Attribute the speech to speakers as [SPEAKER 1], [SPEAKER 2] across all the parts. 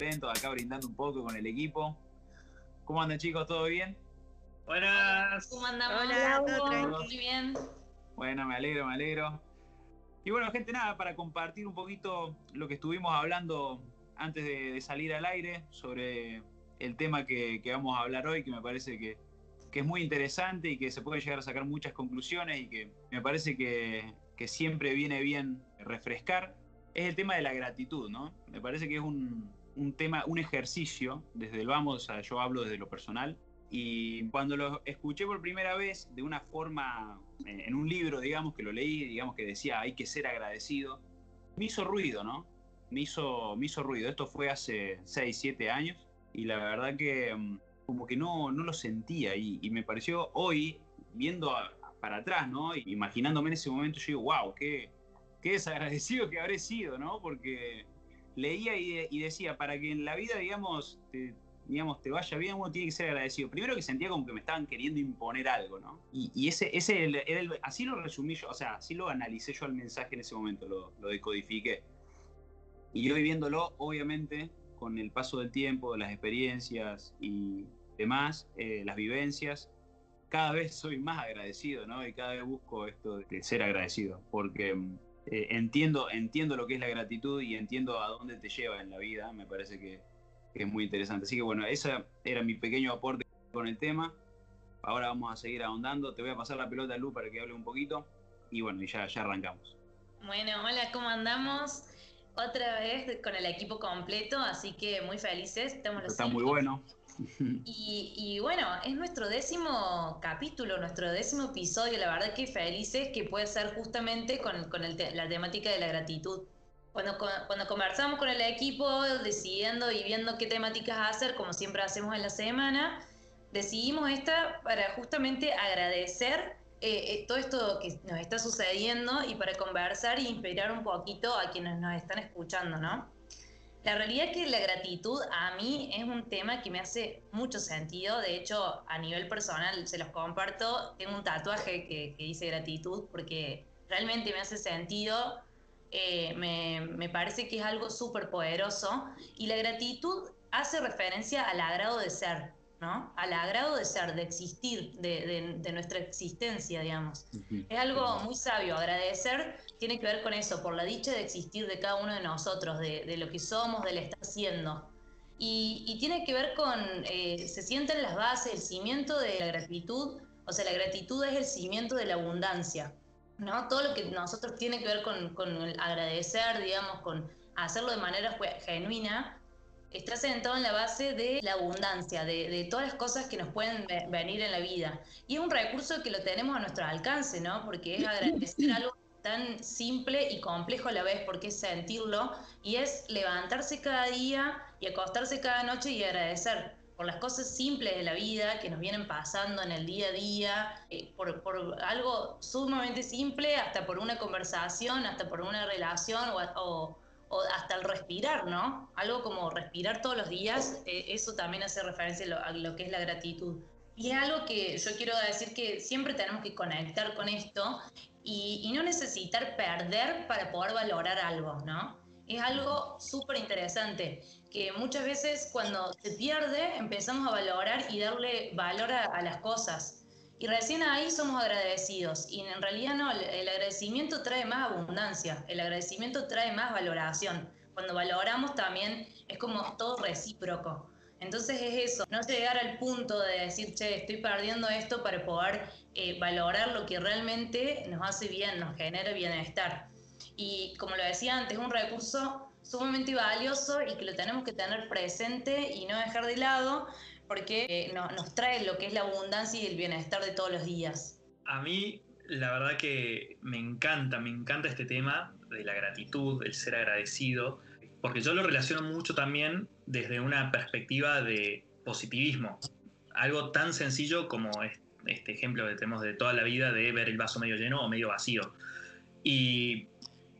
[SPEAKER 1] contentos acá brindando un poco con el equipo. ¿Cómo andan chicos? ¿Todo bien?
[SPEAKER 2] Buenas.
[SPEAKER 3] ¿Cómo andamos?
[SPEAKER 4] Hola, todo tranquilo.
[SPEAKER 3] Muy bien.
[SPEAKER 1] Bueno, me alegro, me alegro. Y bueno, gente, nada, para compartir un poquito lo que estuvimos hablando antes de, de salir al aire sobre el tema que, que vamos a hablar hoy, que me parece que, que es muy interesante y que se puede llegar a sacar muchas conclusiones y que me parece que, que siempre viene bien refrescar, es el tema de la gratitud, ¿no? Me parece que es un, un tema, un ejercicio, desde el vamos, o sea, yo hablo desde lo personal, y cuando lo escuché por primera vez de una forma, eh, en un libro, digamos, que lo leí, digamos que decía hay que ser agradecido, me hizo ruido, ¿no? Me hizo, me hizo ruido. Esto fue hace 6, 7 años y la verdad que mm, como que no, no lo sentía y, me pareció hoy, viendo para atrás, ¿no? Imaginándome en ese momento, yo digo, wow, qué, qué desagradecido que habré sido, ¿no? Porque leía y, y decía, para que en la vida, digamos, te, digamos, te vaya bien, uno tiene que ser agradecido. Primero que sentía como que me estaban queriendo imponer algo, ¿no? Y, y ese, ese era el- así lo resumí yo, o sea, así lo analicé yo al mensaje en ese momento, lo, lo decodifiqué. Y hoy viéndolo, obviamente, con el paso del tiempo, las experiencias y demás, eh, las vivencias, cada vez soy más agradecido, ¿no? Y cada vez busco esto de ser agradecido, porque mm, eh, entiendo, entiendo lo que es la gratitud y entiendo a dónde te lleva en la vida, me parece que, que es muy interesante. Así que bueno, ese era mi pequeño aporte con el tema. Ahora vamos a seguir ahondando. Te voy a pasar la pelota a Lu para que hable un poquito. Y bueno, y ya, ya arrancamos.
[SPEAKER 3] Bueno, hola, ¿cómo andamos? Otra vez con el equipo completo, así que muy felices. Estamos los
[SPEAKER 1] Está muy bueno.
[SPEAKER 3] Y, bueno, es nuestro décimo capítulo, nuestro décimo episodio. La verdad que felices que puede ser justamente con, la temática de la gratitud. Cuando, cuando conversamos con el equipo, decidiendo y viendo qué temáticas hacer, como siempre hacemos en la semana, decidimos esta para justamente agradecer eh, eh, todo esto que nos está sucediendo y para conversar e inspirar un poquito a quienes nos están escuchando, ¿no? La realidad es que la gratitud a mí es un tema que me hace mucho sentido. De hecho, a nivel personal, se los comparto, tengo un tatuaje que, dice gratitud porque realmente me hace sentido. eh, me, me parece que es algo súper poderoso. Y la gratitud hace referencia al agrado de ser, ¿no? Al agrado de ser, de existir, de, de- de nuestra existencia, digamos. Es algo muy sabio. Agradecer tiene que ver con eso, por la dicha de existir de cada uno de nosotros, de, de lo que somos, del estar siendo. Y, y tiene que ver con, eh, se sienten las bases, el cimiento de la gratitud, o sea, la gratitud es el cimiento de la abundancia, ¿no? Todo lo que nosotros tiene que ver con, con el agradecer, digamos, con hacerlo de manera genuina, está sentado en la base de la abundancia, de, de todas las cosas que nos pueden ve- venir en la vida. Y es un recurso que lo tenemos a nuestro alcance, ¿no? Porque es agradecer algo tan simple y complejo a la vez, porque es sentirlo, y es levantarse cada día y acostarse cada noche y agradecer por las cosas simples de la vida que nos vienen pasando en el día a día, eh, por, por algo sumamente simple, hasta por una conversación, hasta por una relación o, o- o hasta el respirar, ¿no? Algo como respirar todos los días, eh, eso también hace referencia a lo, que es la gratitud. Y es algo que yo quiero decir que siempre tenemos que conectar con esto y, no necesitar perder para poder valorar algo, ¿no? Es algo súper interesante, que muchas veces cuando se pierde empezamos a valorar y darle valor a las cosas. Y recién ahí somos agradecidos. Y en realidad no, el, agradecimiento trae más abundancia, el agradecimiento trae más valoración. Cuando valoramos también es como todo recíproco. Entonces es eso, no llegar al punto de decir, che, estoy perdiendo esto para poder eh, valorar lo que realmente nos hace bien, nos genera bienestar. Y como lo decía antes, es un recurso sumamente valioso y que lo tenemos que tener presente y no dejar de lado porque eh, no- nos trae lo que es la abundancia y el bienestar de todos los días.
[SPEAKER 2] A mí, la verdad que me encanta, me encanta este tema de la gratitud, el ser agradecido, porque yo lo relaciono mucho también desde una perspectiva de positivismo. Algo tan sencillo como es- este ejemplo que tenemos de toda la vida de ver el vaso medio lleno o medio vacío. Y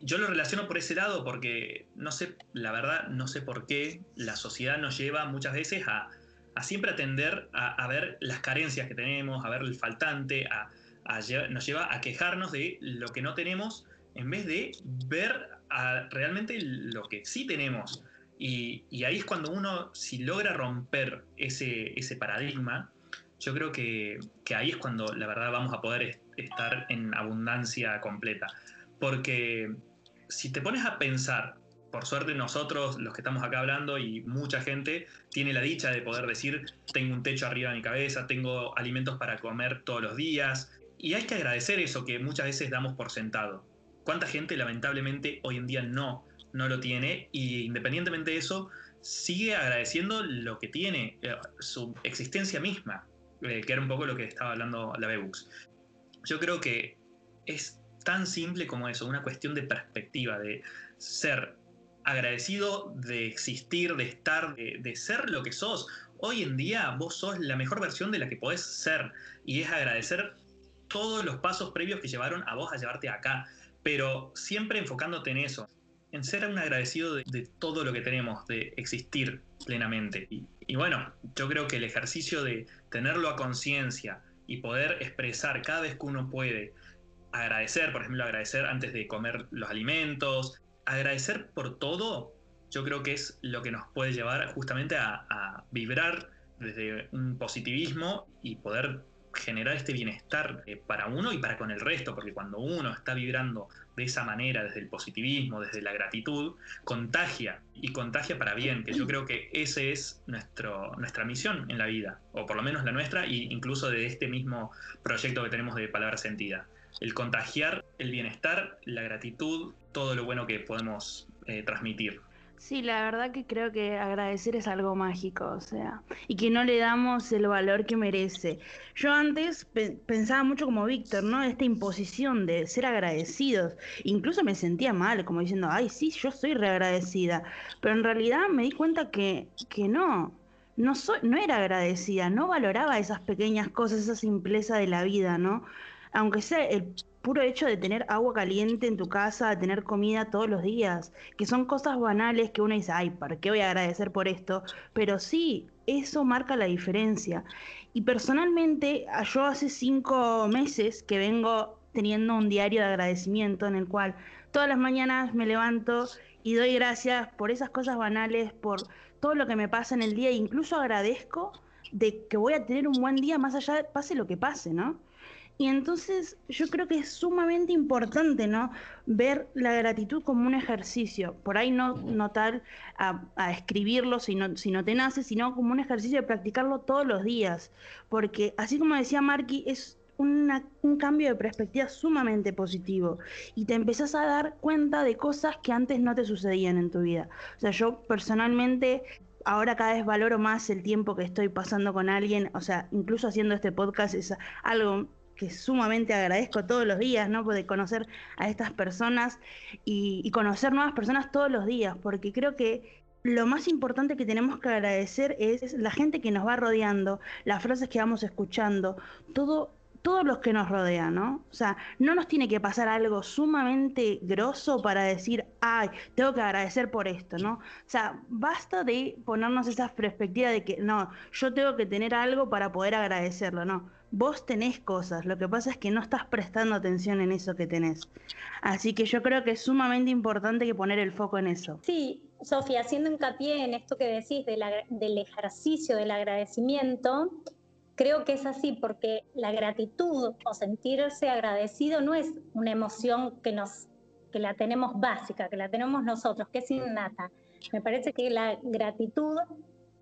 [SPEAKER 2] yo lo relaciono por ese lado porque no sé, la verdad, no sé por qué la sociedad nos lleva muchas veces a, a siempre atender a, ver las carencias que tenemos, a ver el faltante, nos lleva a quejarnos de lo que no tenemos en vez de ver realmente lo que sí tenemos. Y, ahí es cuando uno, si logra romper ese, ese paradigma, yo creo que, ahí es cuando la verdad vamos a poder estar en abundancia completa. Porque si te pones a pensar, por suerte nosotros, los que estamos acá hablando y mucha gente, tiene la dicha de poder decir, tengo un techo arriba de mi cabeza, tengo alimentos para comer todos los días. Y hay que agradecer eso que muchas veces damos por sentado. ¿Cuánta gente lamentablemente hoy en día no, no lo tiene? Y independientemente de eso, sigue agradeciendo lo que tiene, eh, su existencia misma, eh, que era un poco lo que estaba hablando la Bebux. Yo creo que es tan simple como eso, una cuestión de perspectiva, de ser agradecido de existir, de estar, de, ser lo que sos. Hoy en día vos sos la mejor versión de la que podés ser y es agradecer todos los pasos previos que llevaron a vos a llevarte acá, pero siempre enfocándote en eso, en ser un agradecido de, todo lo que tenemos, de existir plenamente. y bueno, yo creo que el ejercicio de tenerlo a conciencia y poder expresar cada vez que uno puede, agradecer, por ejemplo, agradecer antes de comer los alimentos, agradecer por todo, yo creo que es lo que nos puede llevar justamente a, vibrar desde un positivismo y poder generar este bienestar eh, para uno y para con el resto, porque cuando uno está vibrando de esa manera, desde el positivismo, desde la gratitud, contagia y contagia para bien, que yo creo que esa es nuestro, nuestra misión en la vida, o por lo menos la nuestra, e incluso de este mismo proyecto que tenemos de Palabra Sentida. El contagiar el bienestar, la gratitud, todo lo bueno que podemos eh, transmitir.
[SPEAKER 4] Sí, la verdad que creo que agradecer es algo mágico, o sea, y que no le damos el valor que merece. Yo antes pensaba mucho como Víctor, ¿no? Esta imposición de ser agradecidos. Incluso me sentía mal, como diciendo, ay, sí, yo soy reagradecida. Pero en realidad me di cuenta que, que no, no, soy, no era agradecida, no valoraba esas pequeñas cosas, esa simpleza de la vida, ¿no? aunque sea el puro hecho de tener agua caliente en tu casa, de tener comida todos los días, que son cosas banales que uno dice, ay, ¿para qué voy a agradecer por esto? Pero sí, eso marca la diferencia. Y personalmente, yo hace cinco meses que vengo teniendo un diario de agradecimiento en el cual todas las mañanas me levanto y doy gracias por esas cosas banales, por todo lo que me pasa en el día, e incluso agradezco de que voy a tener un buen día más allá, de, pase lo que pase, ¿no? Y entonces yo creo que es sumamente importante, ¿no? Ver la gratitud como un ejercicio. Por ahí no, no tal a, escribirlo si no, si no te nace, sino como un ejercicio de practicarlo todos los días. Porque así como decía Marky, es un cambio de perspectiva sumamente positivo y te empezás a dar cuenta de cosas que antes no te sucedían en tu vida. O sea, yo personalmente ahora cada vez valoro más el tiempo que estoy pasando con alguien, o sea, incluso haciendo este podcast es algo que sumamente agradezco todos los días, ¿no? De conocer a estas personas y, conocer nuevas personas todos los días, porque creo que lo más importante que tenemos que agradecer es la gente que nos va rodeando, las frases que vamos escuchando, todo todos los que nos rodean, ¿no? O sea, no nos tiene que pasar algo sumamente grosso para decir, ay, tengo que agradecer por esto, ¿no? O sea, basta de ponernos esa perspectiva de que, no, yo tengo que tener algo para poder agradecerlo, ¿no? Vos tenés cosas, lo que pasa es que no estás prestando atención en eso que tenés. Así que yo creo que es sumamente importante que poner el foco en eso.
[SPEAKER 5] Sí, Sofía, haciendo hincapié en esto que decís del ejercicio del agradecimiento, Creo que es así porque la gratitud o sentirse agradecido no es una emoción que nos que la tenemos básica, que la tenemos nosotros, que es innata. Me parece que la gratitud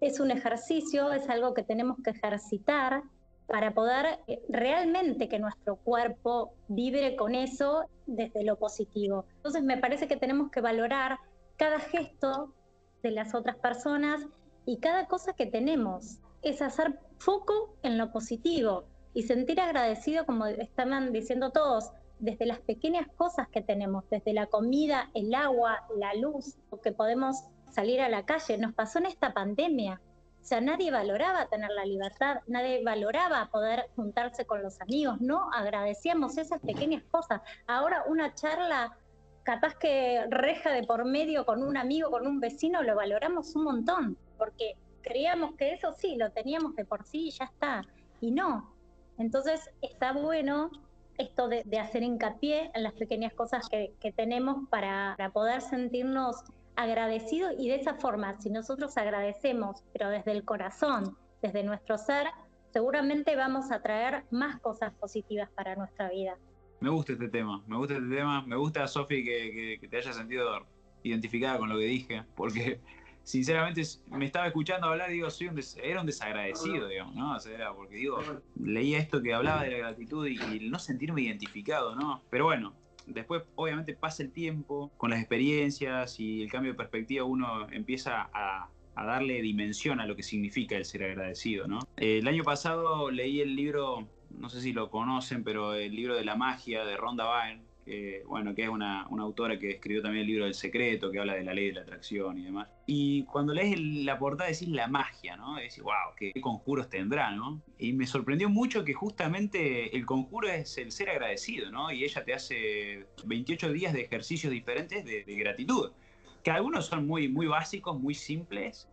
[SPEAKER 5] es un ejercicio, es algo que tenemos que ejercitar para poder eh, realmente que nuestro cuerpo vibre con eso desde lo positivo. Entonces me parece que tenemos que valorar cada gesto de las otras personas y cada cosa que tenemos. Es hacer foco en lo positivo y sentir agradecido, como estaban diciendo todos, desde las pequeñas cosas que tenemos, desde la comida, el agua, la luz, que podemos salir a la calle. Nos pasó en esta pandemia. Sea, nadie valoraba tener la libertad, nadie valoraba poder juntarse con los amigos, no agradecíamos esas pequeñas cosas. Ahora una charla capaz que reja de por medio con un amigo, con un vecino, lo valoramos un montón, porque creíamos que eso sí, lo teníamos de por sí y ya está. Y no. Entonces está bueno esto de, hacer hincapié en las pequeñas cosas que, tenemos para, para poder sentirnos agradecidos y de esa forma, si nosotros agradecemos, pero desde el corazón, desde nuestro ser, seguramente vamos a traer más cosas positivas para nuestra vida.
[SPEAKER 1] Me gusta este tema, me gusta este tema, me gusta, Sofi, que, te haya sentido identificada con lo que dije, porque sinceramente me estaba escuchando hablar y digo, soy un era un desagradecido, digamos, ¿no? Era porque digo, leía esto que hablaba de la gratitud y, y, no sentirme identificado, ¿no? Pero bueno, después obviamente pasa el tiempo, con las experiencias y el cambio de perspectiva uno empieza a, darle dimensión a lo que significa el ser agradecido, ¿no? El año pasado leí el libro, no sé si lo conocen, pero el libro de la magia de Rhonda Byrne, que, bueno, que es una, autora que escribió también el libro del secreto, que habla de la ley de la atracción y demás. Y cuando lees la portada decís la magia, ¿no? decís, wow, ¿qué, conjuros tendrá, ¿no? Y me sorprendió mucho que justamente el conjuro es el ser agradecido, ¿no? Y ella te hace 28 días de ejercicios diferentes de, de gratitud que algunos son muy, muy básicos, muy simples,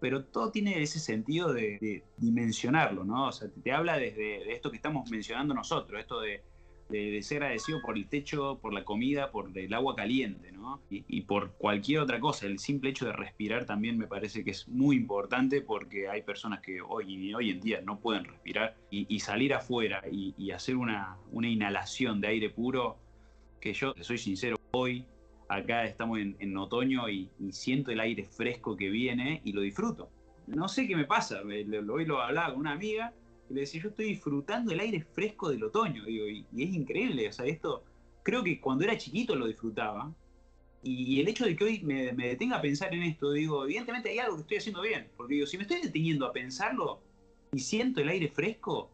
[SPEAKER 1] pero todo tiene ese sentido de, dimensionarlo, ¿no? O sea, te, habla desde de esto que estamos mencionando nosotros, esto de, ser agradecido por el techo, por la comida, por el agua caliente, ¿no? Y, por cualquier otra cosa. El simple hecho de respirar también me parece que es muy importante porque hay personas que hoy, hoy en día no pueden respirar y, salir afuera y, hacer una, una inhalación de aire puro, que yo, soy sincero, hoy acá estamos en, otoño y, siento el aire fresco que viene y lo disfruto. No sé qué me pasa, hoy lo hablaba con una amiga y le decía, yo estoy disfrutando el aire fresco del otoño, digo, y, es increíble, o sea, esto creo que cuando era chiquito lo disfrutaba. Y, el hecho de que hoy me, detenga a pensar en esto, digo, evidentemente hay algo que estoy haciendo bien, porque digo, si me estoy deteniendo a pensarlo y siento el aire fresco,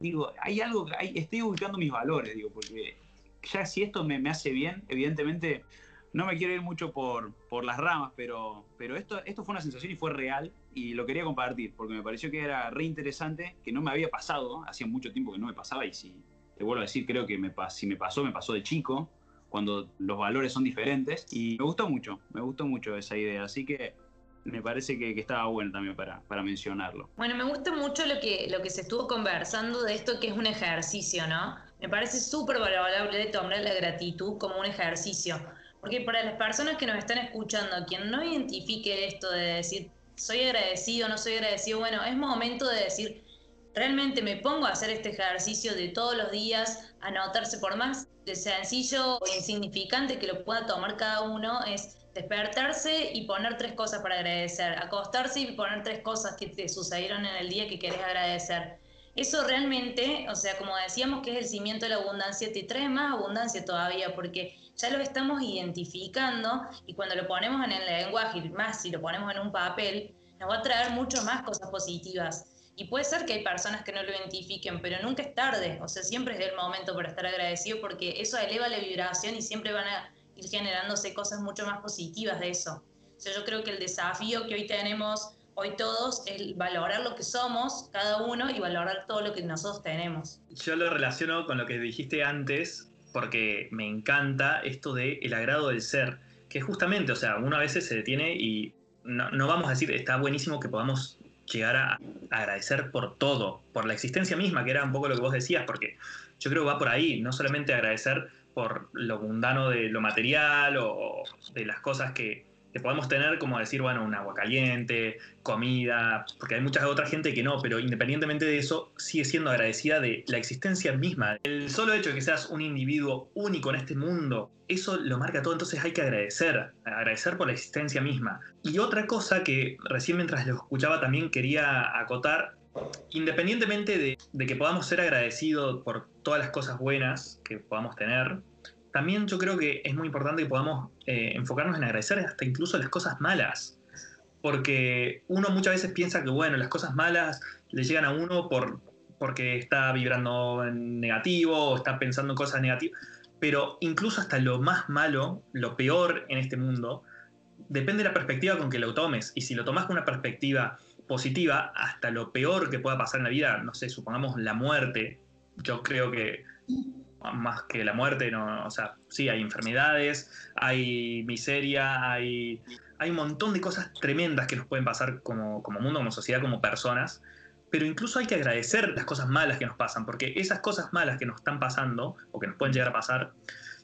[SPEAKER 1] digo, hay algo, hay, estoy ubicando mis valores, digo, porque ya si esto me, me hace bien, evidentemente no me quiero ir mucho por, por las ramas, pero, pero esto, esto fue una sensación y fue real y lo quería compartir porque me pareció que era re interesante, que no me había pasado, hacía mucho tiempo que no me pasaba y si te vuelvo a decir, creo que me, si me pasó, me pasó de chico, cuando los valores son diferentes y me gustó mucho, me gustó mucho esa idea, así que me parece que, estaba bueno también para, mencionarlo.
[SPEAKER 3] Bueno, me gusta mucho lo que, lo que se estuvo conversando de esto que es un ejercicio, ¿no? Me parece súper valorable tomar la gratitud como un ejercicio porque para las personas que nos están escuchando, quien no identifique esto de decir, soy agradecido, no soy agradecido, bueno, es momento de decir, realmente me pongo a hacer este ejercicio de todos los días, anotarse por más de sencillo o insignificante que lo pueda tomar cada uno, es despertarse y poner tres cosas para agradecer, acostarse y poner tres cosas que te sucedieron en el día que querés agradecer. Eso realmente, o sea, como decíamos que es el cimiento de la abundancia, te trae más abundancia todavía, porque ya lo estamos identificando y cuando lo ponemos en el lenguaje, y más si lo ponemos en un papel, nos va a traer mucho más cosas positivas. Y puede ser que hay personas que no lo identifiquen, pero nunca es tarde, o sea, siempre es el momento para estar agradecido porque eso eleva la vibración y siempre van a ir generándose cosas mucho más positivas de eso. O sea, yo creo que el desafío que hoy tenemos, hoy todos, es valorar lo que somos, cada uno, y valorar todo lo que nosotros tenemos.
[SPEAKER 2] Yo lo relaciono con lo que dijiste antes, porque me encanta esto de el agrado del ser, que justamente, o sea, uno a veces se detiene y no, vamos a decir, está buenísimo que podamos llegar a agradecer por todo, por la existencia misma, que era un poco lo que vos decías, porque yo creo que va por ahí, no solamente agradecer por lo mundano de lo material o de las cosas que, que podemos tener como decir, bueno, un agua caliente, comida, porque hay mucha otra gente que no, pero independientemente de eso, sigue siendo agradecida de la existencia misma. El solo hecho de que seas un individuo único en este mundo, eso lo marca todo, entonces hay que agradecer, agradecer por la existencia misma. Y otra cosa que recién mientras lo escuchaba también quería acotar, independientemente de, de que podamos ser agradecidos por todas las cosas buenas que podamos tener, también yo creo que es muy importante que podamos eh, enfocarnos en agradecer hasta incluso las cosas malas. Porque uno muchas veces piensa que, bueno, las cosas malas le llegan a uno por, porque está vibrando en negativo o está pensando en cosas negativas. Pero incluso hasta lo más malo, lo peor en este mundo, depende de la perspectiva con que lo tomes. Y si lo tomas con una perspectiva positiva, hasta lo peor que pueda pasar en la vida, no sé, supongamos la muerte, yo creo que más que la muerte, no, o sea, sí, hay enfermedades, hay miseria, hay, hay un montón de cosas tremendas que nos pueden pasar como, como mundo, como sociedad, como personas, pero incluso hay que agradecer las cosas malas que nos pasan, porque esas cosas malas que nos están pasando o que nos pueden llegar a pasar,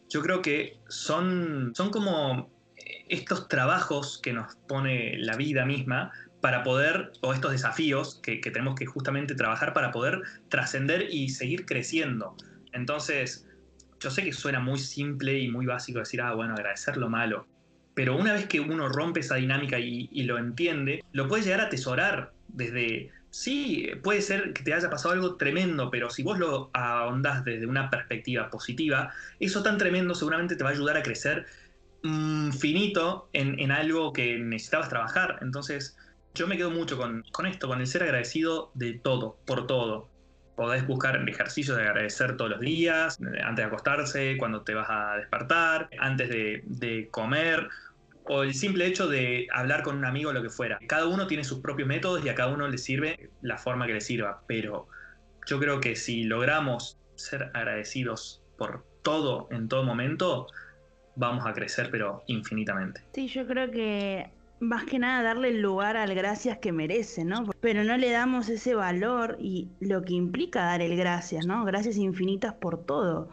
[SPEAKER 2] yo creo que son, son como estos trabajos que nos pone la vida misma para poder, o estos desafíos que, tenemos que justamente trabajar para poder trascender y seguir creciendo. Entonces, yo sé que suena muy simple y muy básico decir, ah, bueno, agradecer lo malo, pero una vez que uno rompe esa dinámica y, lo entiende, lo puedes llegar a atesorar desde, sí, puede ser que te haya pasado algo tremendo, pero si vos lo ahondás desde una perspectiva positiva, eso tan tremendo seguramente te va a ayudar a crecer finito en, en, algo que necesitabas trabajar. Entonces, yo me quedo mucho con, esto, con el ser agradecido de todo, por todo. Podés buscar ejercicios de agradecer todos los días, antes de acostarse, cuando te vas a despertar, antes de, comer, o el simple hecho de hablar con un amigo o lo que fuera. Cada uno tiene sus propios métodos y a cada uno le sirve la forma que le sirva, pero yo creo que si logramos ser agradecidos por todo en todo momento, vamos a crecer, pero infinitamente.
[SPEAKER 4] Sí, yo creo que más que nada darle el lugar al gracias que merece, ¿no? Pero no le damos ese valor y lo que implica dar el gracias, ¿no? Gracias infinitas por todo.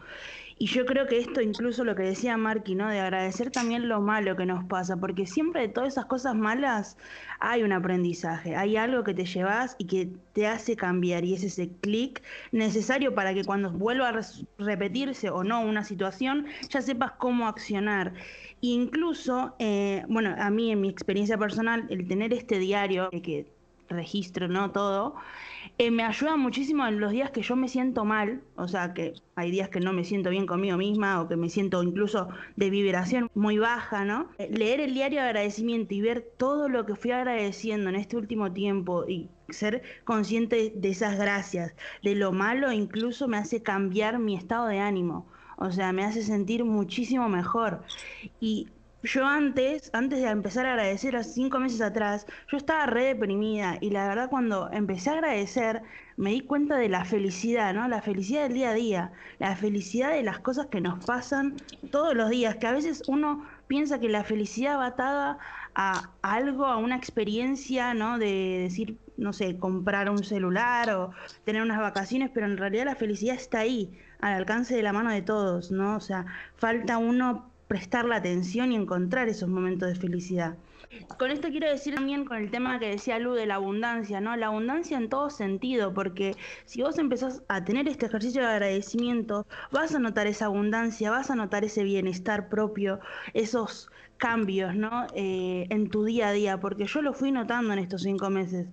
[SPEAKER 4] Y yo creo que esto, incluso lo que decía Marky, ¿no? De agradecer también lo malo que nos pasa, porque siempre de todas esas cosas malas hay un aprendizaje, hay algo que te llevas y que te hace cambiar, y es ese clic necesario para que cuando vuelva a repetirse o no una situación, ya sepas cómo accionar. Incluso, eh, bueno, a mí en mi experiencia personal, el tener este diario que registro, ¿no? Todo, eh, me ayuda muchísimo en los días que yo me siento mal, o sea, que hay días que no me siento bien conmigo misma o que me siento incluso de vibración muy baja, ¿no? Eh, leer el diario de agradecimiento y ver todo lo que fui agradeciendo en este último tiempo y ser consciente de esas gracias, de lo malo incluso me hace cambiar mi estado de ánimo. O sea, me hace sentir muchísimo mejor. Y yo antes, antes de empezar a agradecer, cinco meses atrás, yo estaba re deprimida y la verdad cuando empecé a agradecer me di cuenta de la felicidad, ¿no? La felicidad del día a día, la felicidad de las cosas que nos pasan todos los días, que a veces uno piensa que la felicidad va atada a, algo, a una experiencia, ¿no? De decir, no sé, comprar un celular o tener unas vacaciones, pero en realidad la felicidad está ahí, al alcance de la mano de todos, ¿no? O sea, falta uno prestar la atención y encontrar esos momentos de felicidad. Con esto quiero decir también con el tema que decía Lu de la abundancia, ¿no? La abundancia en todo sentido, porque si vos empezás a tener este ejercicio de agradecimiento, vas a notar esa abundancia, vas a notar ese bienestar propio, esos cambios, ¿no? Eh, en tu día a día, porque yo lo fui notando en estos cinco meses.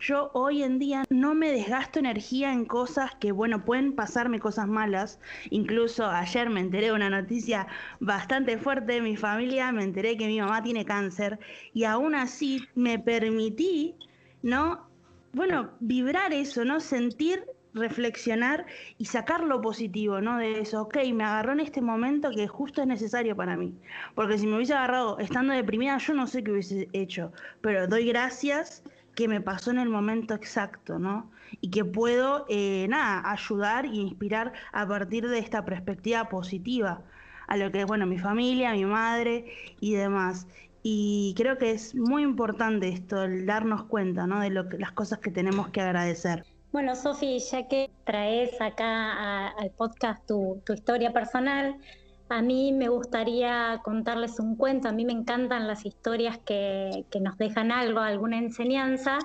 [SPEAKER 4] Yo hoy en día no me desgasto energía en cosas que, bueno, pueden pasarme cosas malas. Incluso ayer me enteré de una noticia bastante fuerte de mi familia, me enteré que mi mamá tiene cáncer y aún así me permití, ¿no? Bueno, vibrar eso, ¿no? Sentir reflexionar y sacar lo positivo, ¿no? De eso, ok, me agarró en este momento que justo es necesario para mí. Porque si me hubiese agarrado estando deprimida, yo no sé qué hubiese hecho, pero doy gracias que me pasó en el momento exacto, ¿no? Y que puedo, eh, nada, ayudar e inspirar a partir de esta perspectiva positiva a lo que es, bueno, mi familia, mi madre y demás. Y creo que es muy importante esto, el darnos cuenta, ¿no? De lo que, las cosas que tenemos que agradecer.
[SPEAKER 5] Bueno, Sofi, ya que traes acá al podcast tu, historia personal, a mí me gustaría contarles un cuento. A mí me encantan las historias que, que, nos dejan algo, alguna enseñanza.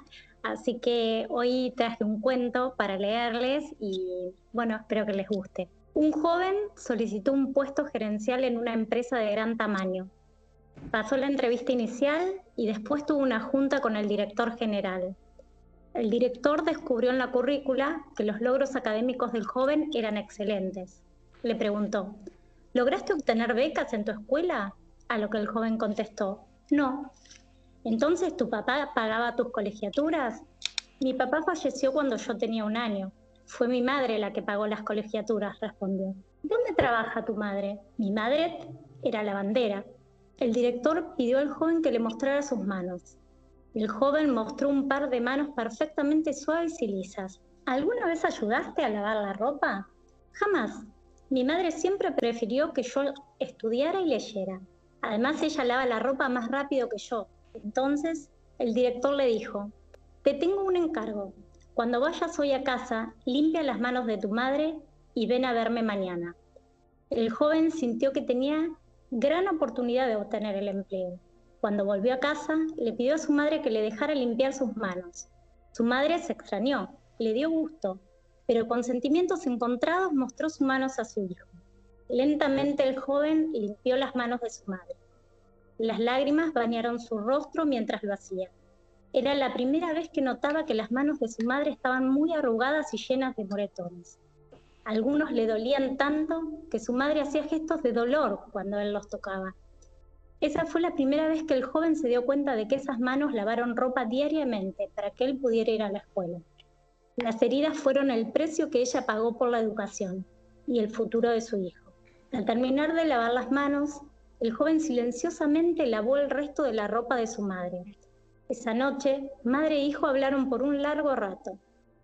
[SPEAKER 5] Así que hoy traje un cuento para leerles y bueno, espero que les guste. Un joven solicitó un puesto gerencial en una empresa de gran tamaño. Pasó la entrevista inicial y después tuvo una junta con el director general. El director descubrió en la currícula que los logros académicos del joven eran excelentes. Le preguntó, ¿lograste obtener becas en tu escuela? A lo que el joven contestó, no. Entonces, ¿tu papá pagaba tus colegiaturas? Mi papá falleció cuando yo tenía un año. Fue mi madre la que pagó las colegiaturas, respondió. ¿Dónde trabaja tu madre? Mi madre era lavandera. El director pidió al joven que le mostrara sus manos. El joven mostró un par de manos perfectamente suaves y lisas. ¿Alguna vez ayudaste a lavar la ropa? Jamás. Mi madre siempre prefirió que yo estudiara y leyera. Además, ella lava la ropa más rápido que yo. Entonces, el director le dijo, te tengo un encargo. cuando vayas hoy a casa, limpia las manos de tu madre y ven a verme mañana. El joven sintió que tenía gran oportunidad de obtener el empleo. Cuando volvió a casa, le pidió a su madre que le dejara limpiar sus manos. Su madre se extrañó, le dio gusto, pero con sentimientos encontrados mostró sus manos a su hijo. Lentamente el joven limpió las manos de su madre. Las lágrimas bañaron su rostro mientras lo hacía. Era la primera vez que notaba que las manos de su madre estaban muy arrugadas y llenas de moretones. Algunos le dolían tanto que su madre hacía gestos de dolor cuando él los tocaba. Esa fue la primera vez que el joven se dio cuenta de que esas manos lavaron ropa diariamente para que él pudiera ir a la escuela. Las heridas fueron el precio que ella pagó por la educación y el futuro de su hijo. Al terminar de lavar las manos, el joven silenciosamente lavó el resto de la ropa de su madre. Esa noche, madre e hijo hablaron por un largo rato.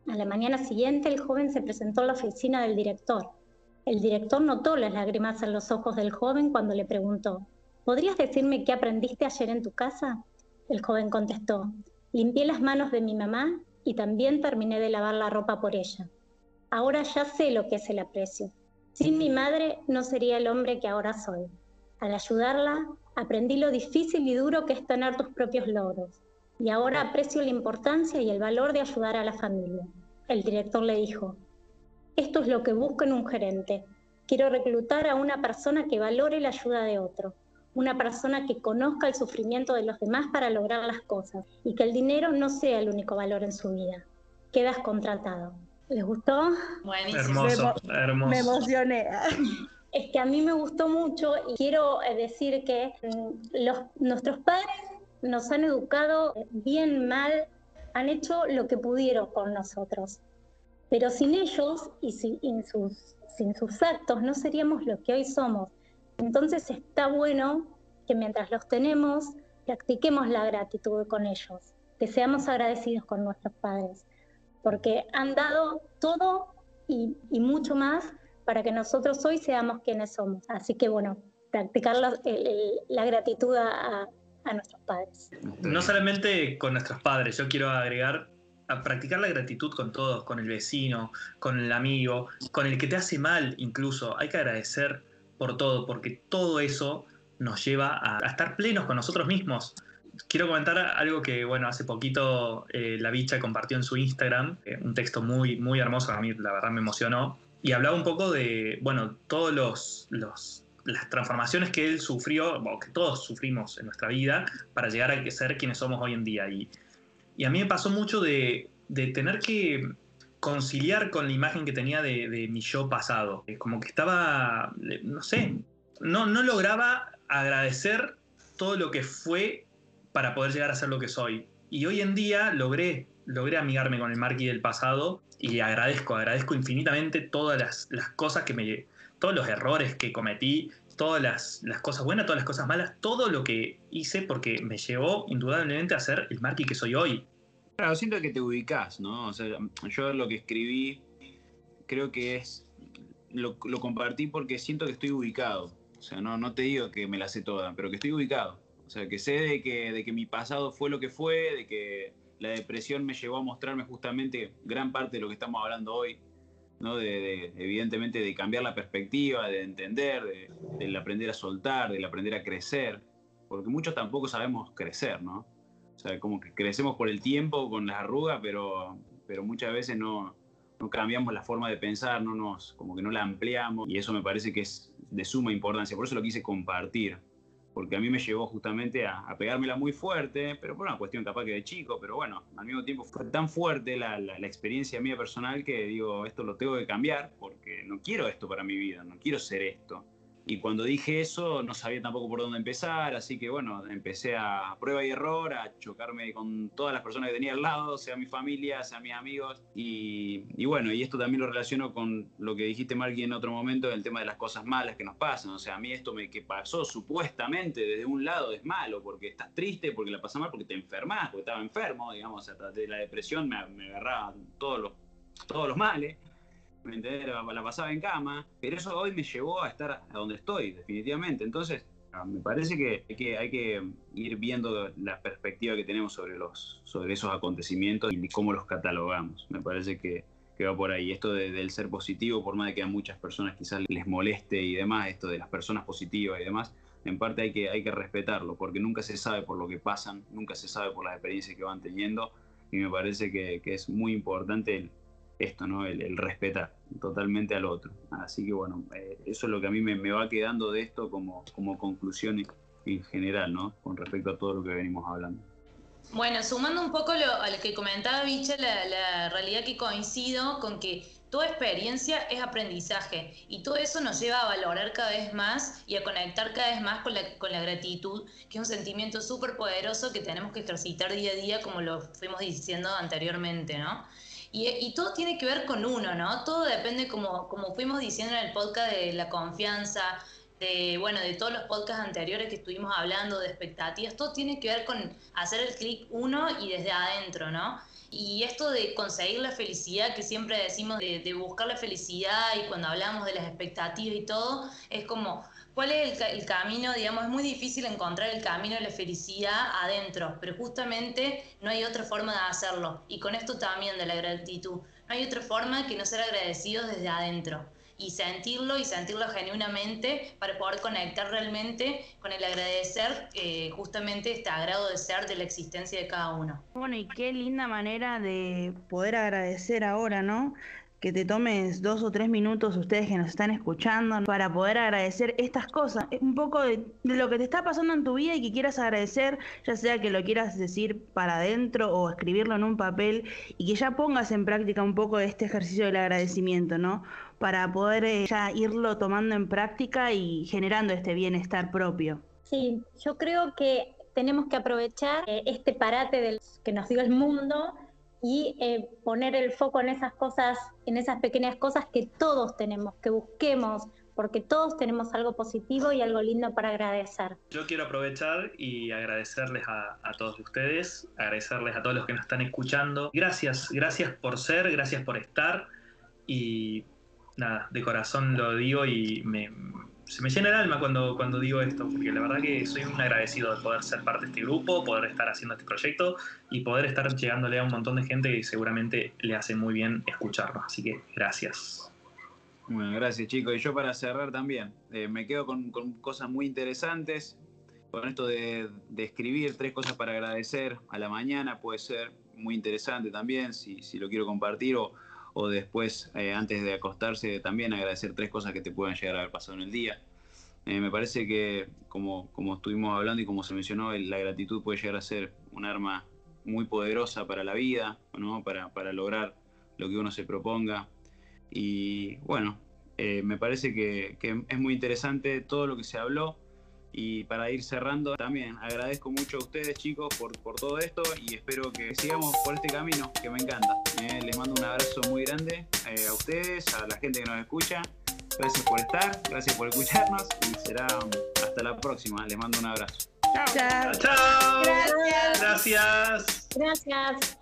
[SPEAKER 5] A la mañana siguiente, el joven se presentó a la oficina del director. El director notó las lágrimas en los ojos del joven cuando le preguntó, ¿podrías decirme qué aprendiste ayer en tu casa? El joven contestó, limpié las manos de mi mamá y también terminé de lavar la ropa por ella. Ahora ya sé lo que es el aprecio. Sin mi madre no sería el hombre que ahora soy. Al ayudarla, aprendí lo difícil y duro que es tener tus propios logros. Y ahora aprecio la importancia y el valor de ayudar a la familia. El director le dijo, esto es lo que busco en un gerente. Quiero reclutar a una persona que valore la ayuda de otro, una persona que conozca el sufrimiento de los demás para lograr las cosas y que el dinero no sea el único valor en su vida. Quedas contratado. ¿Les gustó?
[SPEAKER 2] Buenísimo. Hermoso, hermoso.
[SPEAKER 4] Me emocioné.
[SPEAKER 5] es que a mí me gustó mucho y quiero eh, decir que mm, los, nuestros padres nos han educado bien mal, han hecho lo que pudieron con nosotros, pero sin ellos y sin, sus, sin sus actos no seríamos lo que hoy somos. Entonces está bueno que mientras los tenemos, practiquemos la gratitud con ellos, que seamos agradecidos con nuestros padres, porque han dado todo y, mucho más para que nosotros hoy seamos quienes somos. Así que bueno, practicar la, la gratitud a, a, nuestros padres.
[SPEAKER 2] No solamente con nuestros padres, yo quiero agregar a practicar la gratitud con todos, con el vecino, con el amigo, con el que te hace mal incluso. Hay que agradecer por todo, porque todo eso nos lleva a, estar plenos con nosotros mismos. Quiero comentar algo que, bueno, hace poquito eh, la bicha compartió en su Instagram, eh, un texto muy, muy hermoso, a mí la verdad me emocionó, y hablaba un poco de, bueno, todos los, las transformaciones que él sufrió, o que todos sufrimos en nuestra vida, para llegar a ser quienes somos hoy en día. Y, y a mí me pasó mucho de, de, tener que conciliar con la imagen que tenía de, mi yo pasado. Como que estaba, no sé, no, no lograba agradecer todo lo que fue para poder llegar a ser lo que soy. Y hoy en día logré, logré amigarme con el Marquis del pasado y agradezco, agradezco infinitamente todas las, las, cosas que me. todos los errores que cometí, todas las, las, cosas buenas, todas las cosas malas, todo lo que hice porque me llevó indudablemente a ser el Marky que soy hoy.
[SPEAKER 1] Claro, siento que te ubicás, ¿no? O sea, yo lo que escribí creo que es. Lo, lo compartí porque siento que estoy ubicado. O sea, no, no te digo que me la sé toda, pero que estoy ubicado. O sea, que sé de que, de que mi pasado fue lo que fue, de que la depresión me llevó a mostrarme justamente gran parte de lo que estamos hablando hoy, ¿no? De, evidentemente de cambiar la perspectiva, de entender, de, del aprender a soltar, del aprender a crecer, porque muchos tampoco sabemos crecer, ¿no? O sea, como que crecemos por el tiempo, con las arrugas, pero, pero muchas veces no, no cambiamos la forma de pensar, no nos, como que no la ampliamos, y eso me parece que es de suma importancia, por eso lo quise compartir porque a mí me llevó justamente a, a, pegármela muy fuerte, pero por una cuestión capaz que de chico, pero bueno, al mismo tiempo fue tan fuerte la, la, la, experiencia mía personal que digo, esto lo tengo que cambiar porque no quiero esto para mi vida, no quiero ser esto. Y cuando dije eso no sabía tampoco por dónde empezar, así que bueno, empecé a prueba y error, a chocarme con todas las personas que tenía al lado, sea mi familia, sea mis amigos. Y, y bueno, y esto también lo relaciono con lo que dijiste, Marky, en otro momento, el tema de las cosas malas que nos pasan. O sea, a mí esto me, que pasó supuestamente desde un lado es malo, porque estás triste, porque la pasas mal, porque te enfermas, porque estaba enfermo, digamos, hasta de la depresión me, me agarraba todos los, todos los males. ¿Me entendés? La, la, pasaba en cama, pero eso hoy me llevó a estar a donde estoy, definitivamente. Entonces, Me parece que hay, que hay que ir viendo la perspectiva que tenemos sobre, los, sobre esos acontecimientos y cómo los catalogamos. Me parece que, que va por ahí. Esto del ser positivo, por más de que a muchas personas quizás les moleste y demás, esto de las personas positivas y demás, en parte hay que, hay que respetarlo, porque nunca se sabe por lo que pasan, nunca se sabe por las experiencias que van teniendo, y me parece que, que es muy importante esto, ¿no? El, respetar totalmente al otro. Así que bueno, eh, eso es lo que a mí me, va quedando de esto como, como conclusión en general, ¿no? Con respecto a todo lo que venimos hablando.
[SPEAKER 3] Bueno, sumando un poco lo, a lo que comentaba Bicha, la, la realidad que coincido con que toda experiencia es aprendizaje y todo eso nos lleva a valorar cada vez más y a conectar cada vez más con la, con la gratitud, que es un sentimiento súper poderoso que tenemos que ejercitar día a día, como lo fuimos diciendo anteriormente, ¿no? Y, todo tiene que ver con uno, ¿no? Todo depende, como, como fuimos diciendo en el podcast, de la confianza, de, bueno, de todos los podcasts anteriores que estuvimos hablando, de expectativas, todo tiene que ver con hacer el clic uno y desde adentro, ¿no? Y esto de conseguir la felicidad, que siempre decimos de, de buscar la felicidad y cuando hablamos de las expectativas y todo, es como ¿Cuál es el, camino? Digamos, es muy difícil encontrar el camino de la felicidad adentro, pero justamente no hay otra forma de hacerlo. Y con esto también de la gratitud. No hay otra forma que no ser agradecidos desde adentro y sentirlo y sentirlo genuinamente para poder conectar realmente con el agradecer eh, justamente este agrado de ser de la existencia de cada uno.
[SPEAKER 4] Bueno, y qué linda manera de poder agradecer ahora, ¿no? Que te tomes dos o tres minutos ustedes que nos están escuchando para poder agradecer estas cosas, un poco de, lo que te está pasando en tu vida y que quieras agradecer, ya sea que lo quieras decir para adentro o escribirlo en un papel y que ya pongas en práctica un poco este ejercicio del agradecimiento, ¿no? Para poder eh, ya irlo tomando en práctica y generando este bienestar propio.
[SPEAKER 5] Sí, yo creo que tenemos que aprovechar eh, este parate del, que nos dio el mundo y eh, poner el foco en esas cosas, en esas pequeñas cosas que todos tenemos, que busquemos, porque todos tenemos algo positivo y algo lindo para agradecer.
[SPEAKER 2] Yo quiero aprovechar y agradecerles a, a, todos ustedes, agradecerles a todos los que nos están escuchando. Gracias, gracias por ser, gracias por estar y nada, de corazón lo digo y me, se me llena el alma cuando, cuando digo esto, porque la verdad que soy un agradecido de poder ser parte de este grupo, poder estar haciendo este proyecto y poder estar llegándole a un montón de gente que seguramente le hace muy bien escucharlo. Así que gracias.
[SPEAKER 1] Bueno, gracias chicos. Y yo para cerrar también, eh, me quedo con, con, cosas muy interesantes, con esto de, de, escribir tres cosas para agradecer a la mañana, puede ser muy interesante también, si, si lo quiero compartir o o después, eh, antes de acostarse, también agradecer tres cosas que te puedan llegar a haber pasado en el día. Eh, me parece que, como, como estuvimos hablando y como se mencionó, la gratitud puede llegar a ser un arma muy poderosa para la vida, ¿no? para, para lograr lo que uno se proponga. Y bueno, eh, me parece que, que es muy interesante todo lo que se habló. Y para ir cerrando, también agradezco mucho a ustedes, chicos, por, por todo esto y espero que sigamos por este camino que me encanta. Eh, les mando un abrazo muy grande eh, a ustedes, a la gente que nos escucha. Gracias por estar, gracias por escucharnos y será hasta la próxima. Les mando un abrazo.
[SPEAKER 2] Chao. Chao. Chao.
[SPEAKER 5] Gracias.
[SPEAKER 2] Gracias.
[SPEAKER 5] Gracias.